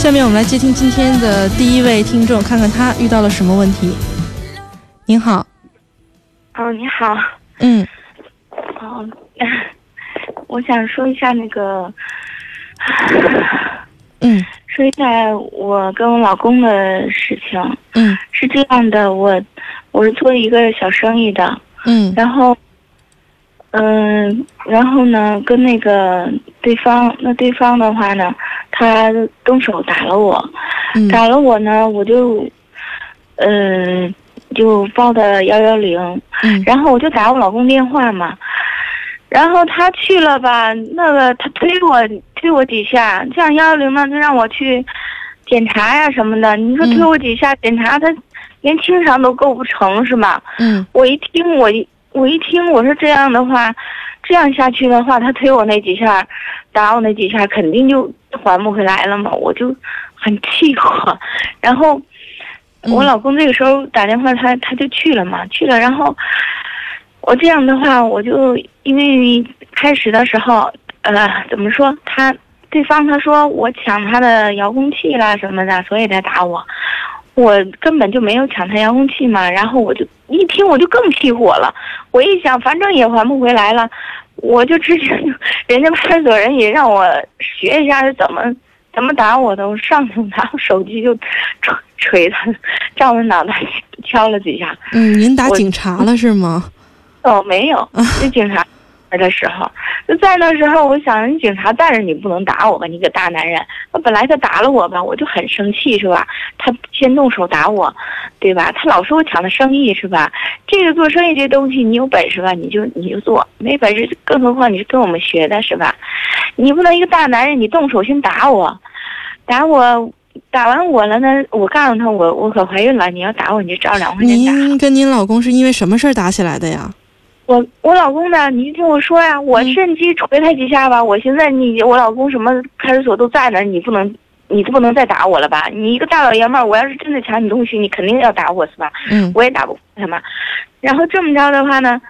下面我们来接听今天的第一位听众，看看他遇到了什么问题。您好，哦，你好，嗯。哦，我想说一下那个，嗯。说一下我跟我老公的事情。嗯。是这样的，我我是做一个小生意的，嗯。然后，嗯、然后呢，跟那个对方，那对方的话呢，他动手打了我，嗯。打了我呢，我就，嗯、就报的幺幺零，嗯。然后我就打我老公电话嘛，然后他去了吧，那个他推我推我几下，这样幺幺零呢就让我去检查呀什么的，你说嗯。推我几下检查，他连轻伤都构不成是吧？嗯。我一听我一我一听我说这样的话，这样下去的话，他推我那几下，打我那几下，肯定就还不回来了嘛，我就很气火，然后。嗯我老公这个时候打电话，他他就去了嘛，去了，然后我这样的话，我就因为开始的时候，呃，怎么说，他对方他说我抢他的遥控器啦什么的，所以才打我，我根本就没有抢他遥控器嘛，然后我就一听我就更气火了，我一想反正也还不回来了，我就直接就人家派出所人也让我学一下是怎么。怎么打我的？我上去拿我手机就锤锤他，照着脑袋敲了几下。嗯，您打警察了是吗？哦，没有，是警察的时候，就在那时候，我想，你警察带着你不能打我吧？你个大男人，那本来他打了我吧，我就很生气，是吧？他先动手打我，对吧？他老说我抢他生意，是吧？这个做生意这东西，你有本事吧，你就你就做；没本事，更何况你是跟我们学的，是吧？你不能一个大男人，你动手先打我，打我。打完我了呢，我告诉他我我可怀孕了，你要打我你就照两块钱打。您跟您老公是因为什么事儿打起来的呀？我我老公呢？你听我说呀，我嗯趁机捶他几下吧。我现在你我老公什么派出所都在呢，你不能你不能再打我了吧？你一个大老爷们儿，我要是真的抢你东西，你肯定要打我是吧？嗯我也打不过他嘛。然后这么着的话呢，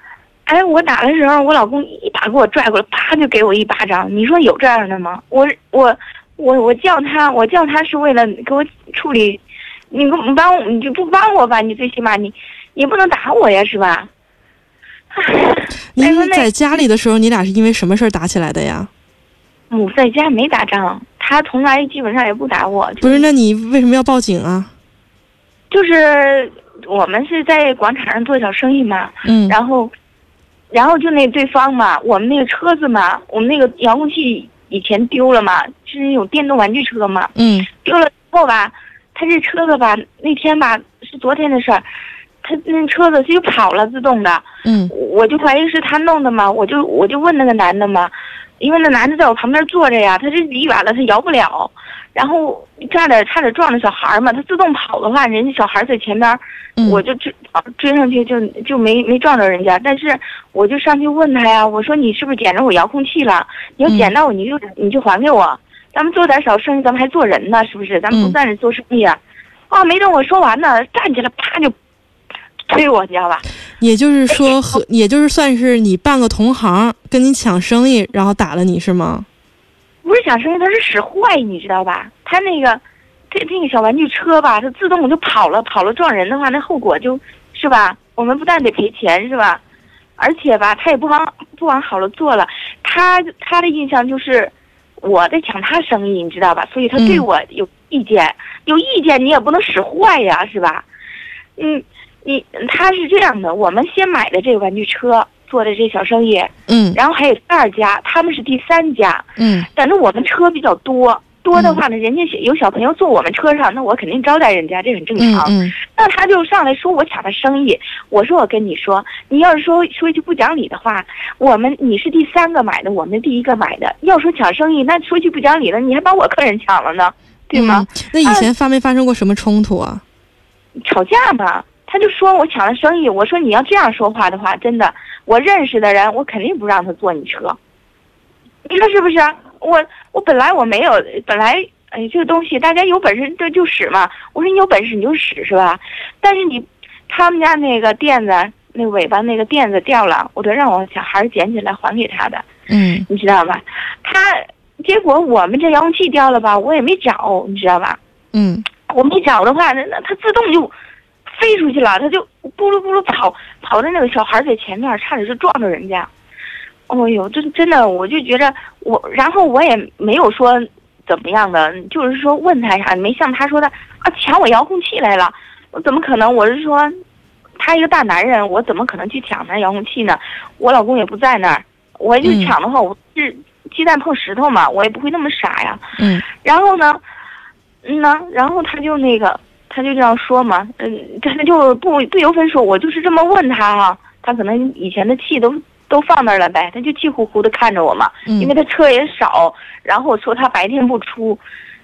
哎，我打的时候，我老公一把给我拽过来，啪就给我一巴掌。你说有这样的吗？我我我我叫他，我叫他是为了给我处理，你给我帮我，你就不帮我吧？你最起码你你不能打我呀，是吧？哎您那在家里的时候，你俩是因为什么事儿打起来的呀？我在家没打仗，他从来基本上也不打我。不是，那你为什么要报警啊？就是我们是在广场上做小生意嘛，嗯然后，然后就那对方嘛，我们那个车子嘛，我们那个遥控器以前丢了嘛，是那种电动玩具车嘛，嗯丢了之后吧，他这车子吧，那天吧是昨天的事儿，他那车子就跑了，自动的，嗯。我就怀疑是他弄的嘛，我就我就问那个男的嘛，因为那男的在我旁边坐着呀，他这离远了他摇不了，然后差点差点撞着小孩嘛，他自动跑的话，人家小孩在前边，嗯，我就追追上去就就没没撞着人家，但是我就上去问他呀，我说你是不是捡着我遥控器了？你要捡到我你就你就还给我，咱们做点小生意，咱们还做人呢，是不是？咱们不嗯。在这做生意啊？啊，没等我说完呢，站起来啪就推我，你知道吧？也就是说和 也就是算是你半个同行跟你抢生意，然后打了你是吗？不是抢生意，他是使坏，你知道吧？他那个，这那个小玩具车吧，它自动就跑了，跑了撞人的话，那后果就是吧？我们不但得赔钱是吧？而且吧，他也不往不往好了做了，他他的印象就是我在抢他生意，你知道吧？所以他对嗯我有意见，有意见你也不能使坏呀，是吧？嗯，你他是这样的，我们先买的这个玩具车做的这小生意，嗯然后还有第二家，他们是第三家。嗯反正我们车比较多，多的话呢，人家有小朋友坐我们车上，那我肯定招待人家，这很正常。嗯嗯那他就上来说我抢他生意，我说我跟你说，你要是说说一句不讲理的话，我们你是第三个买的，我们第一个买的。要说抢生意，那说句不讲理的，你还把我客人抢了呢，对吗？嗯那以前发没发生过什么冲突啊？吵架嘛，他就说我抢了生意，我说你要这样说话的话，真的，我认识的人，我肯定不让他坐你车，你说是不是？我我本来我没有，本来哎这个东西大家有本事就就使嘛，我说你有本事你就使是吧？但是你他们家那个垫子，那尾巴那个垫子掉了，我都让我小孩捡起来还给他的。嗯你知道吧？他结果我们这遥控器掉了吧，我也没找，你知道吧？嗯我没找的话，那那它自动就飞出去了，他就咕噜咕噜跑跑在那个小孩在前面，差点就撞着人家。哦呦，真真的，我就觉着我，然后我也没有说怎么样的，就是说问他啥，没像他说的啊抢我遥控器来了，我怎么可能？我是说，他一个大男人，我怎么可能去抢他遥控器呢？我老公也不在那儿，我就嗯抢的话，我是鸡蛋碰石头嘛，我也不会那么傻呀。嗯然后呢，嗯呢，然后他就那个，他就这样说嘛，嗯，他就不不由分说，我就是这么问他哈、他可能以前的气都都放那儿了呗，他就气呼呼的看着我嘛，因为嗯他车也少，然后我说他白天不出，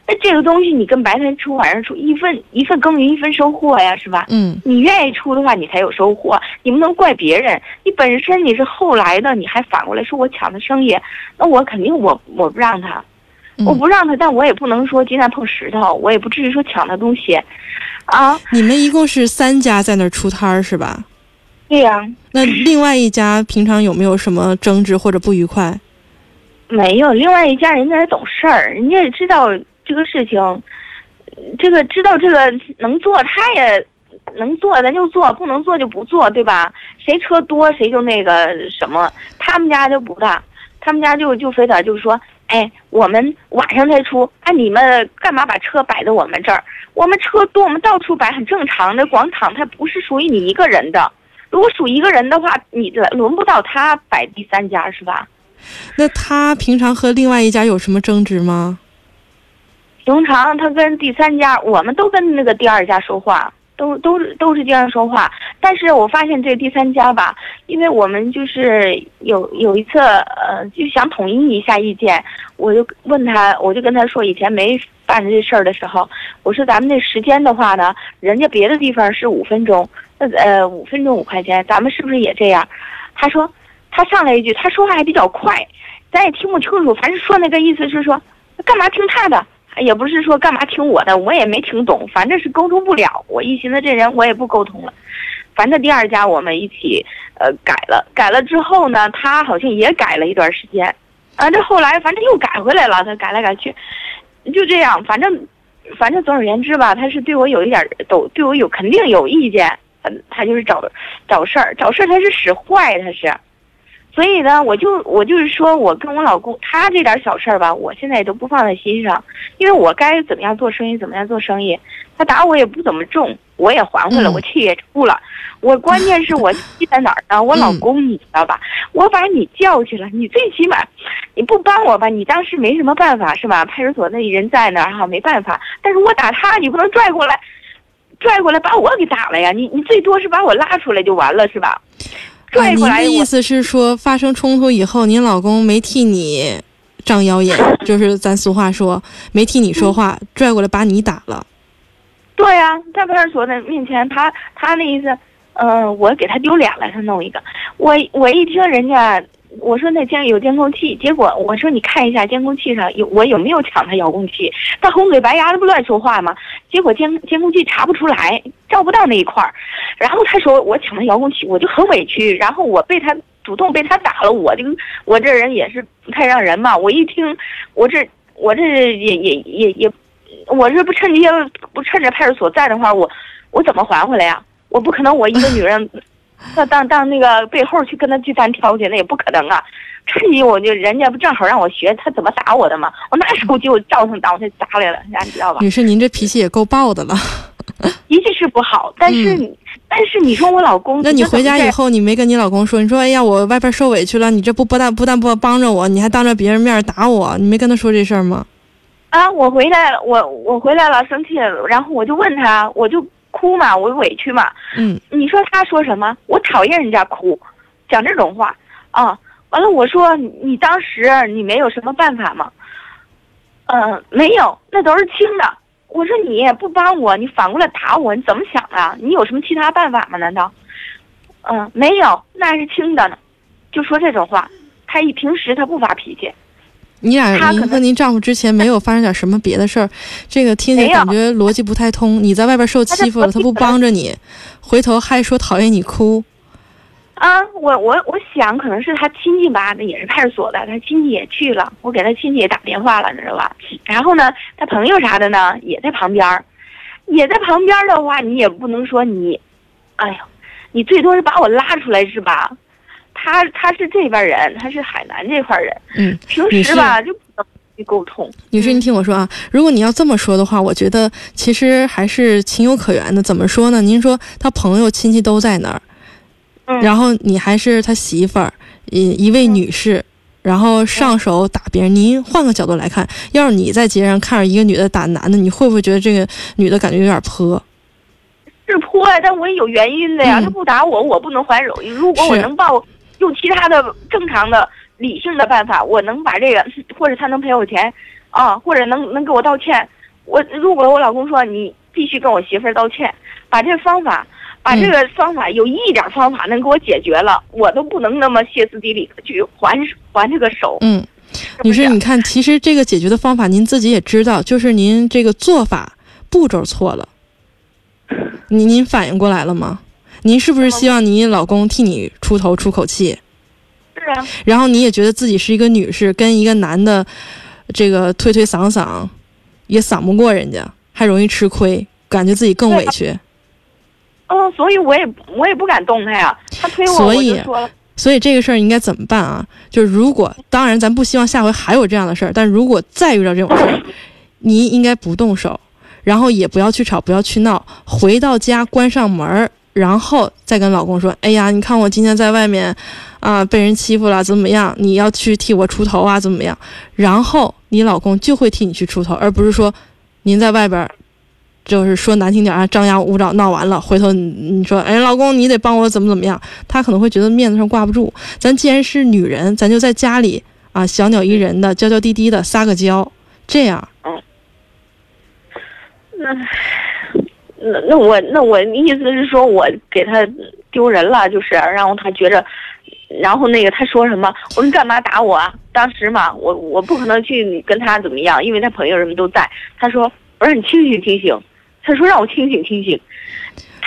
那这个东西你跟白天出晚上出一份一份耕耘一份收获呀，是吧？嗯你愿意出的话，你才有收获。你不能怪别人，你本身你是后来的，你还反过来说我抢他生意，那我肯定我我不让他，我嗯，不让他，但我也不能说鸡蛋碰石头，我也不至于说抢他东西，啊，你们一共是三家在那儿出摊儿是吧？对呀、那另外一家平常有没有什么争执或者不愉快？没有。另外一家人家也懂事儿，人家也知道这个事情，这个知道这个能做，他也能做，咱就做，不能做就不做，对吧？谁车多谁就那个什么，他们家就不大，他们家就就非得就是说，哎，我们晚上才出，啊，你们干嘛把车摆在我们这儿？我们车多，我们到处摆很正常的，广场它不是属于你一个人的。如果属一个人的话，你轮轮不到他摆第三家是吧？那他平常和另外一家有什么争执吗？平常他跟第三家，我们都跟那个第二家说话，都都是都是这样说话。但是我发现这第三家吧，因为我们就是有有一次，呃，就想统一一下意见，我就问他，我就跟他说，以前没办这事儿的时候，我说咱们这时间的话呢，人家别的地方是五分钟，那呃五分钟五块钱，咱们是不是也这样？他说，他上来一句，他说话还比较快，咱也听不清楚，反正说那个意思是说，干嘛听他的？也不是说干嘛听我的，我也没听懂，反正是沟通不了。我一寻思这人我也不沟通了，反正第二家我们一起呃改了，改了之后呢，他好像也改了一段时间，啊，这后来反正又改回来了，他改来改去，就这样，反正反正总而言之吧，他是对我有一点都对我有肯定有意见，他他就是找找事儿，找事儿他是使坏，他是。所以呢，我就我就是说，我跟我老公他这点小事儿吧，我现在也都不放在心上，因为我该怎么样做生意怎么样做生意。他打我也不怎么重，我也还回来，嗯我气也出了。我关键是我气在哪儿呢？我老公你知道吧？我把你叫去了，你最起码你不帮我吧，你当时没什么办法是吧？派出所那人在那儿哈，没办法。但是我打他，你不能拽过来，拽过来把我给打了呀！你你最多是把我拉出来就完了是吧？啊，您拽过来我的意思是说，发生冲突以后，您老公没替你张腰眼，就是咱俗话说，没替你说话，拽过来把你打了。对呀、在派出所的面前，他他那意思，嗯、我给他丢脸了，他弄一个。我我一听人家，我说那监有监控器，结果我说你看一下监控器上有我有没有抢他遥控器，他红嘴白牙的不乱说话吗？结果监监控器查不出来，照不到那一块儿。然后他说我抢他遥控器，我就很委屈。然后我被他主动被他打了，我就我这人也是不太让人嘛。我一听，我这我这也也也也，我这不趁这些不趁着派出所在的话，我我怎么还回来呀？我不可能我一个女人，那当当那个背后去跟他去单挑去，那也不可能啊。趁机我就人家不正好让我学他怎么打我的吗？我拿手机我照上打我就砸来了，你知道吧？女士，您这脾气也够暴的了。脾气是不好，但是、但是你说我老公，嗯那你回家以后，后，你没跟你老公说，你说哎呀，我外边受委屈了，你这不不但不但不帮着我，你还当着别人面打我，你没跟他说这事儿吗？啊，我回来了，我我回来了，生气了，然后我就问他，我就哭嘛，我委屈嘛。嗯你说他说什么？我讨厌人家哭，讲这种话啊。完了，我说你你当时你没有什么办法吗？嗯、没有，那都是轻的。我说你也不帮我，你反过来打我，你怎么想的？你有什么其他办法吗？难道？嗯、没有，那是轻的呢。就说这种话，他一平时他不发脾气。你俩您和您丈夫之前没有发生点什么别的事儿，这个听起来感觉逻辑不太通。你在外边受欺负了，他不帮着你，回头还说讨厌你哭，啊，我我我想可能是他亲戚吧，那也是派出所的，他亲戚也去了，我给他亲戚也打电话了，你知道吧？然后呢，他朋友啥的呢，也在旁边儿，也在旁边儿的话，你也不能说你，哎呦，你最多是把我拉出来是吧？他他是这边人，他是海南这块人，嗯，平时吧就不能去沟通。女士，你听我说啊，如果你要这么说的话，我觉得其实还是情有可原的。怎么说呢？您说他朋友亲戚都在那儿，嗯，然后你还是他媳妇儿，一一位女士，然后上手打别人。您换个角度来看，要是你在街上看着一个女的打男的，你会不会觉得这个女的感觉有点泼？是泼呀，但我也有原因的呀。嗯他不打我，我不能还手。如果我是能报用其他的正常的理性的办法，我能把这个，或者他能赔我钱，啊，或者能能给我道歉。我如果我老公说你必须跟我媳妇儿道歉，把这方法，把这个方法有一点方法能给我解决了，我都不能那么歇斯底里的去还还这个手。嗯，女士，你看，其实这个解决的方法您自己也知道，就是您这个做法步骤错了。您您反应过来了吗？您是不是希望你老公替你出头出口气？是啊，然后你也觉得自己是一个女士，跟一个男的这个推推搡搡，也搡不过人家，还容易吃亏，感觉自己更委屈。嗯，所以我也我也不敢动他呀。他推我，所以就说了，所以这个事儿应该怎么办啊？就是如果，当然咱不希望下回还有这样的事儿，但如果再遇到这种事儿，你应该不动手，然后也不要去吵，不要去闹，回到家关上门儿，然后再跟老公说：“哎呀，你看我今天在外面，啊、被人欺负了，怎么样？你要去替我出头啊，怎么样？”然后你老公就会替你去出头，而不是说您在外边。就是说难听点儿啊，张牙舞爪闹完了，回头你你说，哎，老公你得帮我怎么怎么样，他可能会觉得面子上挂不住。咱既然是女人，咱就在家里啊，小鸟依人的，娇娇滴滴的撒个娇，这样。那那那我那我意思是说我给他丢人了，就是然后他觉着，然后那个他说什么？我说你干嘛打我啊？当时嘛，我我不可能去跟他怎么样，因为他朋友什么都在。他说我说你清醒清醒，他说让我清醒清醒。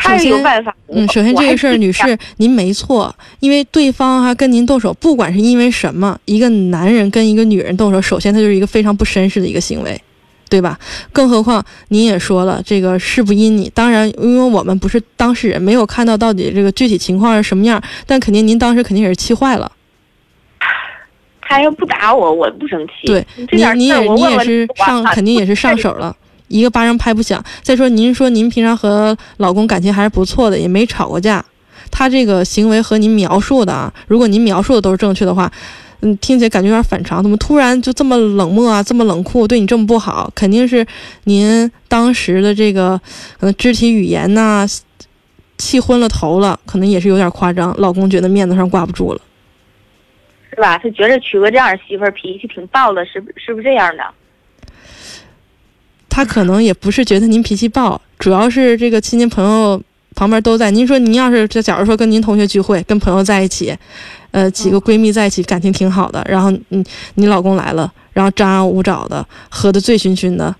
他有办法。嗯，首先这个事儿，女士您没错，因为对方哈、跟您动手，不管是因为什么，一个男人跟一个女人动手，首先他就是一个非常不绅士的一个行为。对吧？更何况您也说了，这个事不因你。当然，因为我们不是当事人，没有看到到底这个具体情况是什么样，但肯定您当时肯定也是气坏了。他要不打我，我不生气。对你你也你也是上肯定也是上手了，一个巴掌拍不响。再说您说您平常和老公感情还是不错的，也没吵过架，他这个行为和您描述的啊，如果您描述的都是正确的话，嗯，听起来感觉有点反常，怎么突然就这么冷漠啊，这么冷酷，对你这么不好？肯定是您当时的这个可能肢体语言呐、气昏了头了，可能也是有点夸张，老公觉得面子上挂不住了。是吧？他觉着娶个这样的媳妇儿脾气挺暴的，是不是不是这样的？他可能也不是觉得您脾气暴，主要是这个亲戚朋友旁边都在。您说您要是这，假如说跟您同学聚会，跟朋友在一起，呃，几个闺蜜在一起，感情挺好的，然后你你老公来了，然后张牙舞爪的，喝的醉醺醺的，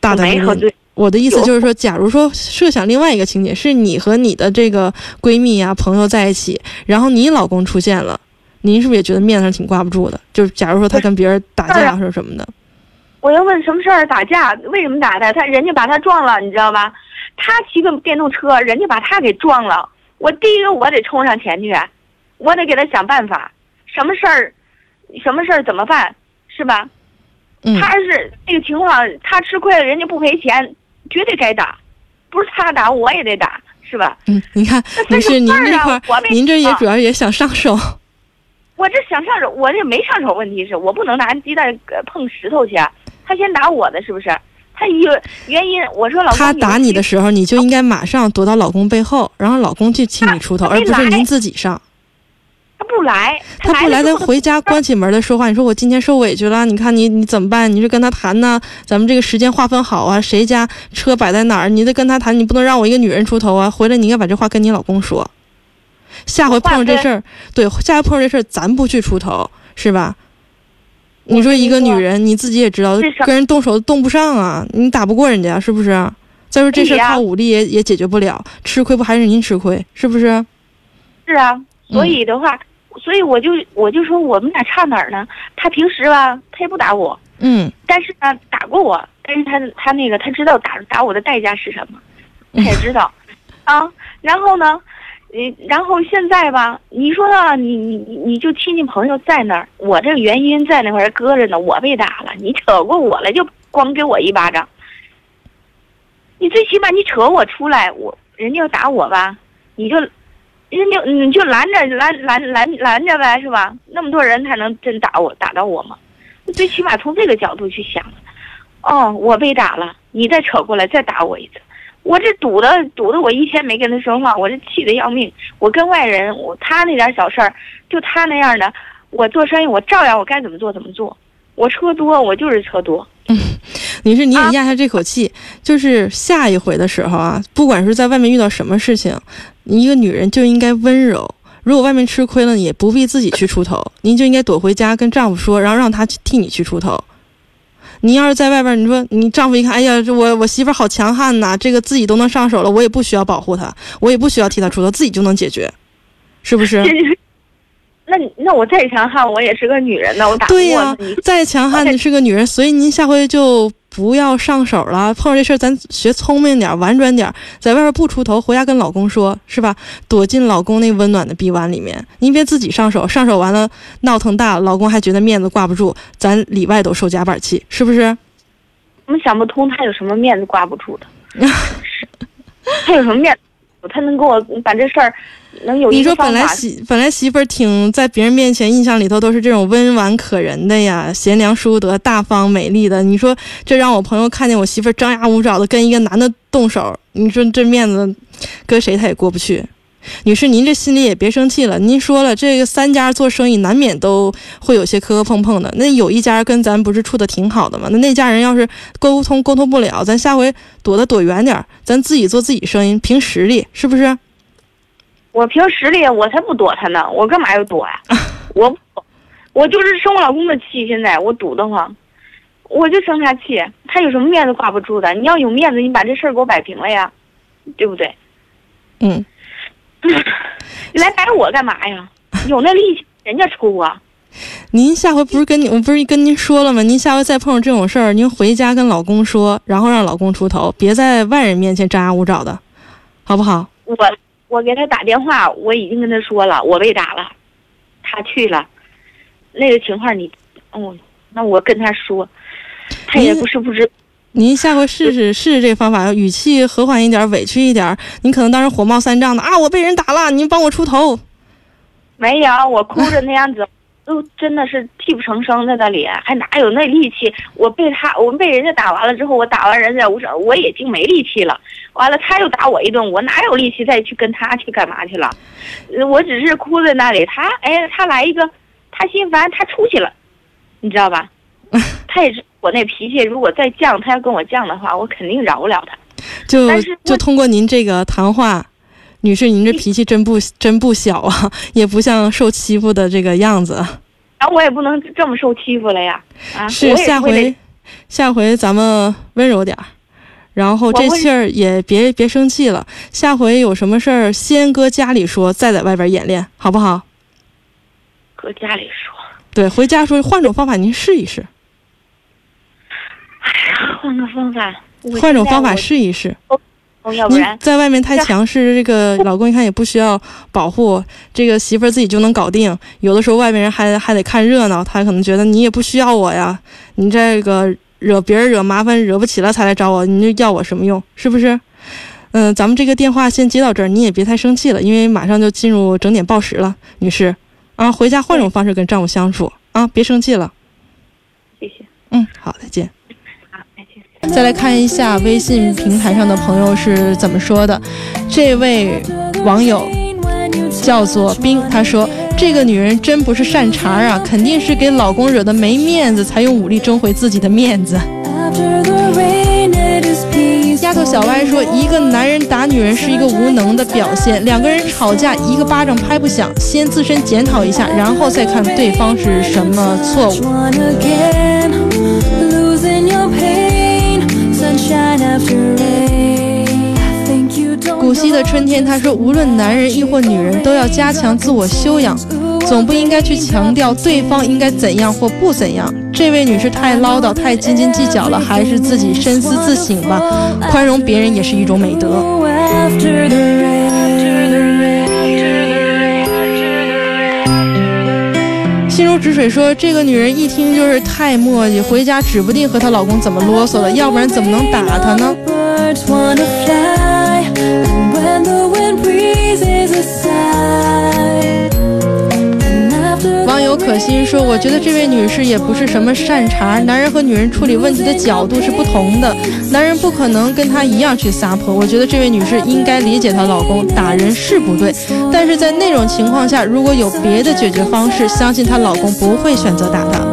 大我大咧咧。没喝醉，我的意思就是说，假如说设想另外一个情节，是你和你的这个闺蜜呀、朋友在一起，然后你老公出现了，您是不是也觉得面子上挺挂不住的？就是假如说他跟别人打架或者什么的，我要问什么事儿？打架？为什么打他？他人家把他撞了，你知道吧？他骑个电动车，人家把他给撞了。我第一个我得冲上前去，我得给他想办法。什么事儿？什么事儿怎么办？是吧？嗯，他是这个情况，他吃亏了，人家不赔钱，绝对该打。不是他打，我也得打，是吧？嗯，你看，但是，您这块，我您这也啊主要也想上手，我这想上手，我这没上手。问题是我不能拿鸡蛋呃碰石头去啊。他先打我的，是不是？他有原因。我说老公，他打你的时候，你就应该马上躲到老公背后，然后老公去替你出头，而不是您自己上。他不来，他不来，来了之后咱回家关起门来说话。你说我今天受委屈了，你看你你怎么办？你是跟他谈呢？咱们这个时间划分好啊，谁家车摆在哪儿，你得跟他谈，你不能让我一个女人出头啊。回来你应该把这话跟你老公说。下回碰上这事儿，对，下回碰上这事儿，咱不去出头，是吧？你说一个女人，你自己也知道，跟人动手动不上啊，你打不过人家，是不是？再说这事靠武力也也解决不了，吃亏不还是您吃亏，是不是？是啊，所以的话，所以我就我就说我们俩差哪儿呢？他平时吧，他也不打我，嗯但是呢，打过我，但是他他那个他知道打打我的代价是什么，他也知道，啊，然后呢，嗯，然后现在吧，你说，你你你就亲戚朋友在那儿，我这原因在那块儿搁着呢，我被打了，你扯过我来就光给我一巴掌，你最起码你扯我出来，我人家要打我吧，你就。人家你就拦着拦拦拦拦着呗，是吧？那么多人才能真打我打到我吗？最起码从这个角度去想，哦，我被打了，你再扯过来再打我一次，我这堵的堵的我一天没跟他说话，我这气得要命。我跟外人，我他那点小事儿，就他那样的，我做生意我照样我该怎么做怎么做。我车多，我就是车多。女士，你也咽下这口气，就是下一回的时候啊，不管是在外面遇到什么事情，一个女人就应该温柔。如果外面吃亏了，也不必自己去出头，您就应该躲回家跟丈夫说，然后让他去替你去出头。你要是在外边，你说你丈夫一看，哎呀，这我我媳妇好强悍呐，这个自己都能上手了，我也不需要保护她，我也不需要替她出头，自己就能解决，是不是？那那我再强悍，我也是个女人呢，我打不对呀。再强悍，你是个女人，所以您下回就不要上手了。碰上这事儿，咱学聪明点儿，婉转点儿，在外边不出头，回家跟老公说，是吧？躲进老公那温暖的臂弯里面，您别自己上手，上手完了闹腾大，老公还觉得面子挂不住，咱里外都受夹板气，是不是？我们想不通他有什么面子挂不住的，他有什么面子？他能给我把这事儿能有你说本来？媳本来媳妇儿挺在别人面前印象里头都是这种温婉可人的呀，贤良淑德、大方美丽的。你说这让我朋友看见我媳妇儿张牙舞爪的跟一个男的动手，你说这面子搁谁他也过不去。女士，您这心里也别生气了。您说了，这个三家做生意难免都会有些磕磕碰碰的。那有一家跟咱不是处的挺好的吗？那那家人要是沟通沟通不了，咱下回躲得躲远点儿，咱自己做自己生意，凭实力，是不是？我凭实力，我才不躲他呢，我干嘛要躲呀、我我就是生我老公的气，现在我堵得慌，我就生他气，他有什么面子挂不住的？你要有面子，你把这事儿给我摆平了呀，对不对？嗯。你来摆我干嘛呀？有那力气人家出啊！您下回不是跟你我不是跟您说了吗？您下回再碰上这种事儿，您回家跟老公说，然后让老公出头，别在外人面前张牙舞爪的，好不好？我我给他打电话，我已经跟他说了，我被打了，他去了，那个情况你，哦，那我跟他说，他也不是不知，您下回试试试试这个方法，语气和缓一点，委屈一点。您可能当时火冒三丈的啊，我被人打了，您帮我出头。没有，我哭着那样子，都真的是泣不成声在那里，还哪有那力气？我被他，我被人家打完了之后，我打完人家无声，我已经没力气了。完了，他又打我一顿，我哪有力气再去跟他去干嘛去了？呃我只是哭在那里，他哎，他来一个，他心烦，他出去了，你知道吧？他也是我那脾气，如果再犟，他要跟我犟的话，我肯定饶不了他。就就通过您这个谈话，女士，您这脾气真不真不小啊，也不像受欺负的这个样子。然后我也不能这么受欺负了呀！啊，是下回，下回咱们温柔点儿，然后这气儿也别别生气了。下回有什么事儿先搁家里说，再在外边演练，好不好？搁家里说。对，回家说换种方法，您试一试，换个方法，换种方法试一试。我要不您然在外面太强势，这个 老公一看也不需要保护，这个媳妇儿自己就能搞定。有的时候外面人还还得看热闹，他可能觉得你也不需要我呀，你这个惹别人惹麻烦惹不起了才来找我，你就要我什么用？是不是？嗯，咱们这个电话先接到这儿，你也别太生气了，因为马上就进入整点报时了，女士。啊，回家换种方式跟丈夫相处啊，别生气了。谢谢，嗯，好，再见。再。来看一下微信平台上的朋友是怎么说的。这位网友叫做冰，他说：“这个女人真不是善茬啊，肯定是给老公惹得没面子，才用武力争回自己的面子。”丫头小歪说：“一个男人打女人是一个无能的表现，两个人吵架一个巴掌拍不响，先自身检讨一下，然后再看对方是什么错误。”古稀的春天，他说，无论男人亦或女人，都要加强自我修养，总不应该去强调对方应该怎样或不怎样。这位女士太唠叨，太斤斤计较了，还是自己深思自省吧。宽容别人也是一种美德。心如止水说：“这个女人一听就是太磨叽，回家指不定和她老公怎么啰嗦了，要不然怎么能打她呢？”网友可心说：“我觉得这位女士也不是什么善茬，男人和女人处理问题的角度是不同的，男人不可能跟她一样去撒泼。我觉得这位女士应该理解她老公打人是不对，但是在那种情况下，如果有别的解决方式，相信她老公不会选择打她。”